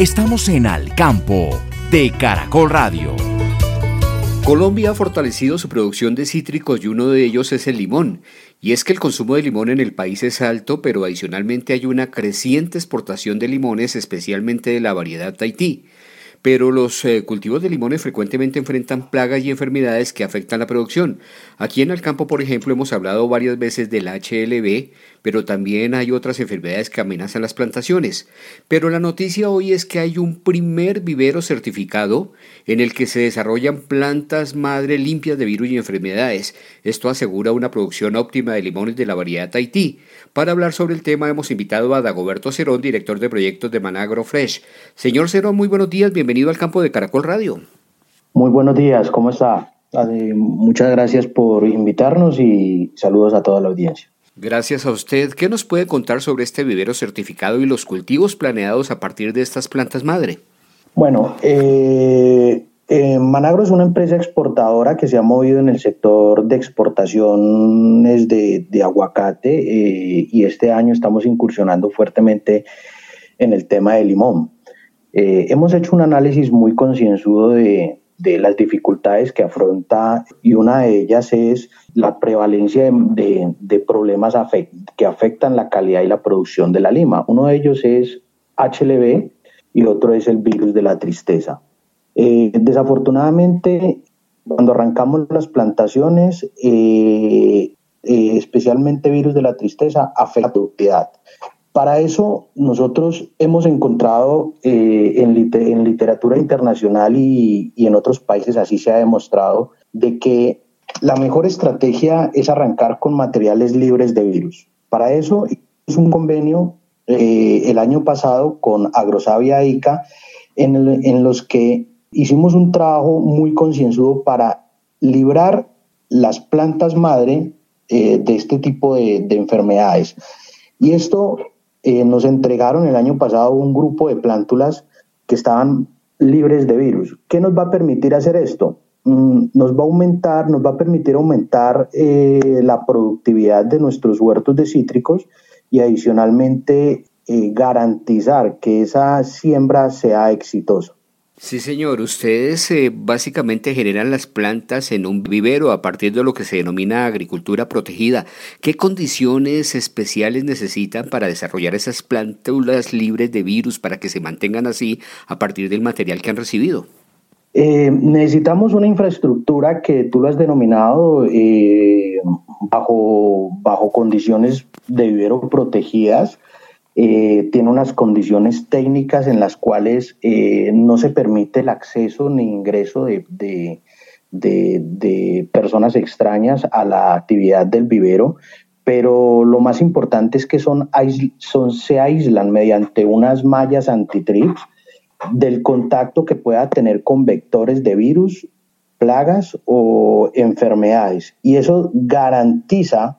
Estamos en Al Campo de Caracol Radio. Colombia ha fortalecido su producción de cítricos y uno de ellos es el limón. Y es que el consumo de limón en el país es alto, pero adicionalmente hay una creciente exportación de limones, especialmente de la variedad Tahití pero los eh, cultivos de limones frecuentemente enfrentan plagas y enfermedades que afectan la producción. Aquí en el campo, por ejemplo, hemos hablado varias veces del HLB, pero también hay otras enfermedades que amenazan las plantaciones. Pero la noticia hoy es que hay un primer vivero certificado en el que se desarrollan plantas madre limpias de virus y enfermedades. Esto asegura una producción óptima de limones de la variedad Tahití. Para hablar sobre el tema hemos invitado a Dagoberto Cerón, director de proyectos de Managro Fresh. Señor Cerón, muy buenos días, bienvenido al campo de Caracol Radio. Muy buenos días, ¿cómo está? Muchas gracias por invitarnos y saludos a toda la audiencia. Gracias a usted. ¿Qué nos puede contar sobre este vivero certificado y los cultivos planeados a partir de estas plantas madre? Bueno, eh, eh, Managro es una empresa exportadora que se ha movido en el sector de exportaciones de, aguacate eh, y este año estamos incursionando fuertemente en el tema de limón. Eh, hemos hecho un análisis muy concienzudo de, las dificultades que afronta y una de ellas es la prevalencia de, problemas que afectan la calidad y la producción de la lima. Uno de ellos es HLB y otro es el virus de la tristeza. Eh, desafortunadamente, cuando arrancamos las plantaciones, eh, eh, especialmente virus de la tristeza, afecta la productividad. Para eso nosotros hemos encontrado en, literatura internacional y, en otros países así se ha demostrado de que la mejor estrategia es arrancar con materiales libres de virus. Para eso es un convenio el año pasado con Agrosavia ICA en, en, los que hicimos un trabajo muy concienzudo para librar las plantas madre eh, de este tipo de, enfermedades. Y esto eh, nos entregaron el año pasado un grupo de plántulas que estaban libres de virus. ¿Qué nos va a permitir hacer esto? Mm, nos va a aumentar, nos va a permitir aumentar eh, la productividad de nuestros huertos de cítricos y adicionalmente garantizar que esa siembra sea exitosa. Sí, señor. Ustedes eh, básicamente generan las plantas en un vivero a partir de lo que se denomina agricultura protegida. ¿Qué condiciones especiales necesitan para desarrollar esas plántulas libres de virus para que se mantengan así a partir del material que han recibido? Eh, necesitamos una infraestructura que tú lo has denominado eh, bajo, bajo condiciones de vivero protegidas eh, tiene unas condiciones técnicas en las cuales eh, no se permite el acceso ni ingreso de, de, personas extrañas a la actividad del vivero, pero lo más importante es que son, se aíslan mediante unas mallas antitrips del contacto que pueda tener con vectores de virus, plagas o enfermedades. Y eso garantiza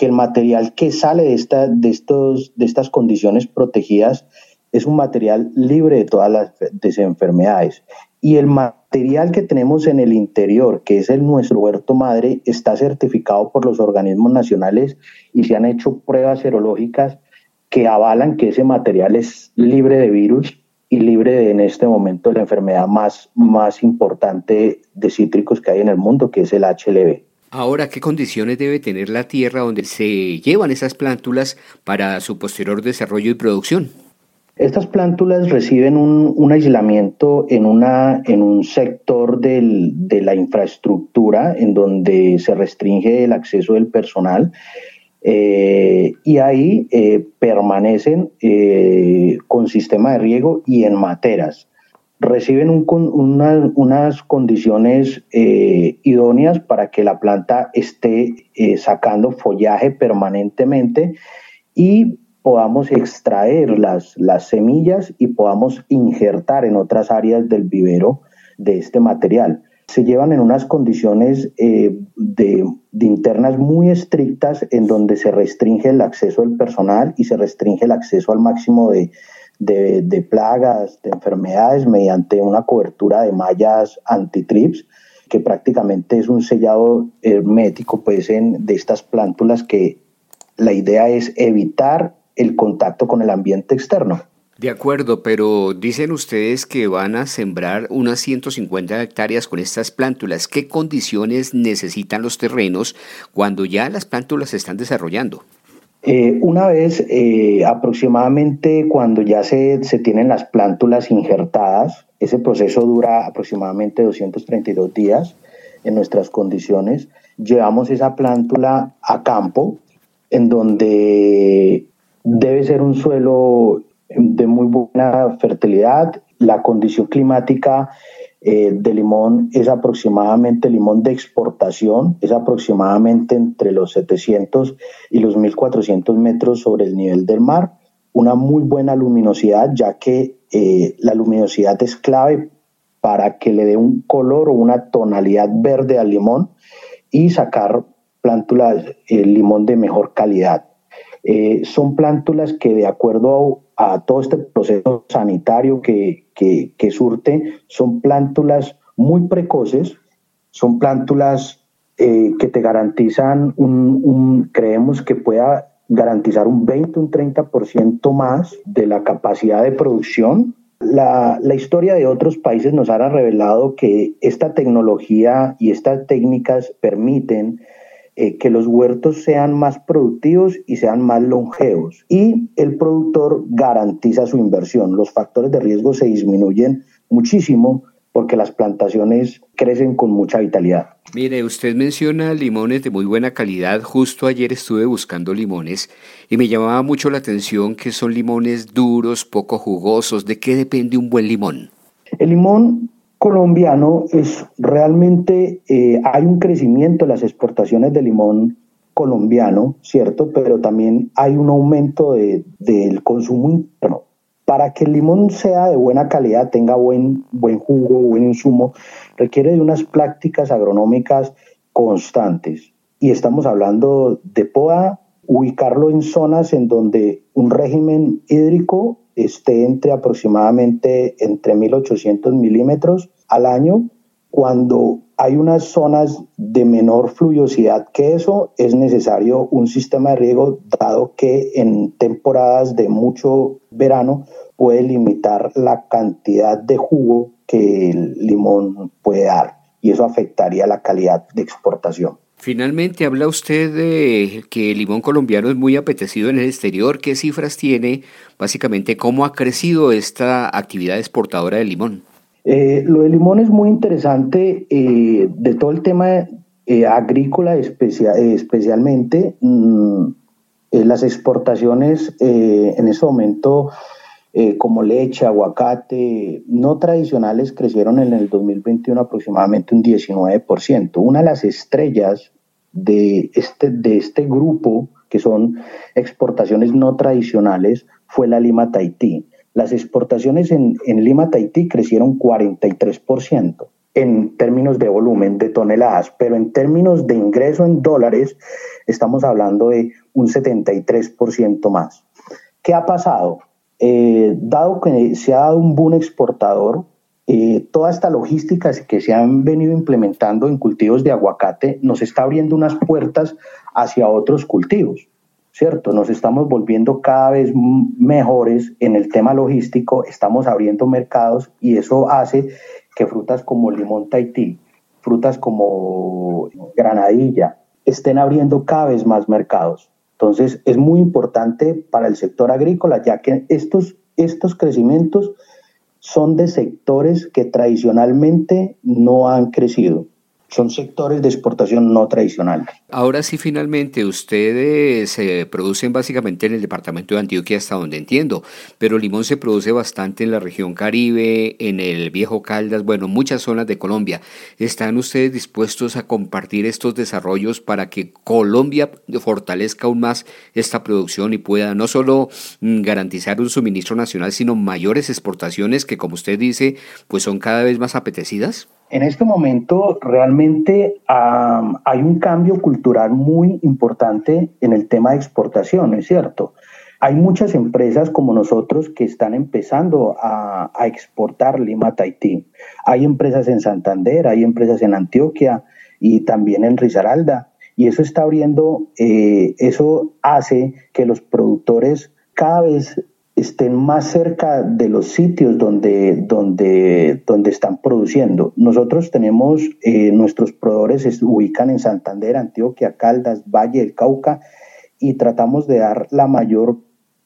que el material que sale de, esta, de, estos, de estas condiciones protegidas es un material libre de todas las enfermedades. Y el material que tenemos en el interior, que es el nuestro huerto madre, está certificado por los organismos nacionales y se han hecho pruebas serológicas que avalan que ese material es libre de virus y libre de, en este momento, la enfermedad más, más importante de cítricos que hay en el mundo, que es el HLB. Ahora, ¿qué condiciones debe tener la tierra donde se llevan esas plántulas para su posterior desarrollo y producción? Estas plántulas reciben un, aislamiento en, un sector de la infraestructura en donde se restringe el acceso del personal eh, y ahí eh, permanecen eh, con sistema de riego y en materas. Reciben unas condiciones idóneas para que la planta esté sacando follaje permanentemente y podamos extraer las, las semillas y podamos injertar en otras áreas del vivero de este material. Se llevan en unas condiciones eh, de, internas muy estrictas en donde se restringe el acceso del personal y se restringe el acceso al máximo de, de, plagas, de enfermedades mediante una cobertura de mallas antitrips que prácticamente es un sellado hermético pues, en, de estas plántulas que la idea es evitar el contacto con el ambiente externo. De acuerdo, pero dicen ustedes que van a sembrar unas 150 hectáreas con estas plántulas. ¿Qué condiciones necesitan los terrenos cuando ya las plántulas se están desarrollando? Eh, una vez eh, aproximadamente cuando ya se, se, tienen las plántulas injertadas, ese proceso dura aproximadamente 232 días en nuestras condiciones, llevamos esa plántula a campo en donde Debe ser un suelo de muy buena fertilidad. La condición climática eh, de limón es aproximadamente limón de exportación, es aproximadamente entre los 700 y los 1400 metros sobre el nivel del mar. Una muy buena luminosidad, ya que eh, la luminosidad es clave para que le dé un color o una tonalidad verde al limón y sacar plántulas, eh, limón de mejor calidad. Eh, son plántulas que de acuerdo a, todo este proceso sanitario que, que, surte, son plántulas muy precoces, son plántulas eh, que te garantizan un, creemos que pueda garantizar un 20, un 30% más de la capacidad de producción. La, la, historia de otros países nos ha revelado que esta tecnología y estas técnicas permiten eh, que los huertos sean más productivos y sean más longevos. Y el productor garantiza su inversión. Los factores de riesgo se disminuyen muchísimo porque las plantaciones crecen con mucha vitalidad. Mire, usted menciona limones de muy buena calidad. Justo ayer estuve buscando limones y me llamaba mucho la atención que son limones duros, poco jugosos. ¿De qué depende un buen limón? El limón colombiano es realmente, eh, hay un crecimiento de las exportaciones de limón colombiano, ¿cierto? Pero también hay un aumento de, del consumo interno. Para que el limón sea de buena calidad, tenga buen, buen jugo, buen insumo, requiere de unas prácticas agronómicas constantes. Y estamos hablando de poda, ubicarlo en zonas en donde un régimen hídrico esté entre aproximadamente entre 1800 milímetros al año. Cuando hay unas zonas de menor fluviosidad que eso, es necesario un sistema de riego, dado que en temporadas de mucho verano puede limitar la cantidad de jugo que el limón puede dar y eso afectaría la calidad de exportación. Finalmente, habla usted de que el limón colombiano es muy apetecido en el exterior. ¿Qué cifras tiene? Básicamente, ¿cómo ha crecido esta actividad exportadora de limón? Eh, lo del limón es muy interesante eh, de todo el tema eh, agrícola especialmente. Mm, las exportaciones en ese momento, como leche, aguacate, no tradicionales, crecieron en el 2021 aproximadamente un 19%. Una de las estrellas de este, de este grupo, que son exportaciones no tradicionales, fue la lima Tahití. Las exportaciones en, lima Tahití crecieron 43% en términos de volumen de toneladas, pero en términos de ingreso en dólares estamos hablando de un 73% más. ¿Qué ha pasado? Eh, dado que se ha dado un boom exportador, eh, toda esta logística que se han venido implementando en cultivos de aguacate nos está abriendo unas puertas hacia otros cultivos, ¿cierto? Nos estamos volviendo cada vez mejores en el tema logístico, estamos abriendo mercados y eso hace que frutas como limón Tahití, frutas como granadilla, estén abriendo cada vez más mercados. Entonces, es muy importante para el sector agrícola, ya que estos estos crecimientos son de sectores que tradicionalmente no han crecido son sectores de exportación no tradicionales. Ahora sí, finalmente, ustedes se producen básicamente en el departamento de Antioquia, hasta donde entiendo, pero limón se produce bastante en la región Caribe, en el Viejo Caldas, bueno, muchas zonas de Colombia. ¿Están ustedes dispuestos a compartir estos desarrollos para que Colombia fortalezca aún más esta producción y pueda no solo mm, garantizar un suministro nacional, sino mayores exportaciones que, como usted dice, pues son cada vez más apetecidas? En este momento realmente hay un cambio cultural muy importante en el tema de exportación, es cierto. Hay muchas empresas como nosotros que están empezando a, exportar lima a Tahití. Hay empresas en Santander, hay empresas en Antioquia y también en Risaralda. Y eso está abriendo, eh, eso hace que los productores cada vez estén más cerca de los sitios donde, donde, donde están produciendo. Nosotros tenemos, eh, nuestros proveedores se ubican en Santander, Antioquia, Caldas, Valle del Cauca y tratamos de dar la mayor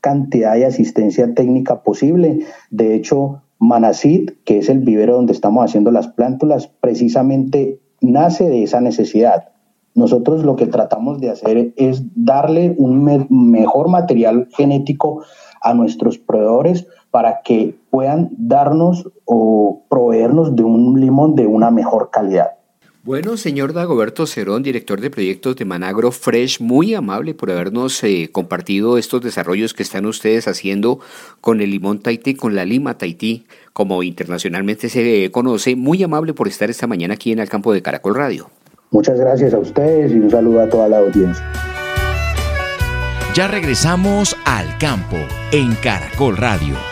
cantidad de asistencia técnica posible. De hecho, Manacid, que es el vivero donde estamos haciendo las plántulas, precisamente nace de esa necesidad. Nosotros lo que tratamos de hacer es darle un mejor material genético a nuestros proveedores para que puedan darnos o proveernos de un limón de una mejor calidad. Bueno, señor Dagoberto Cerón, director de proyectos de Managro Fresh, muy amable por habernos eh, compartido estos desarrollos que están ustedes haciendo con el limón Tahití, con la lima Tahití, como internacionalmente se conoce. Muy amable por estar esta mañana aquí en el campo de Caracol Radio. Muchas gracias a ustedes y un saludo a toda la audiencia. Ya regresamos al campo en Caracol Radio.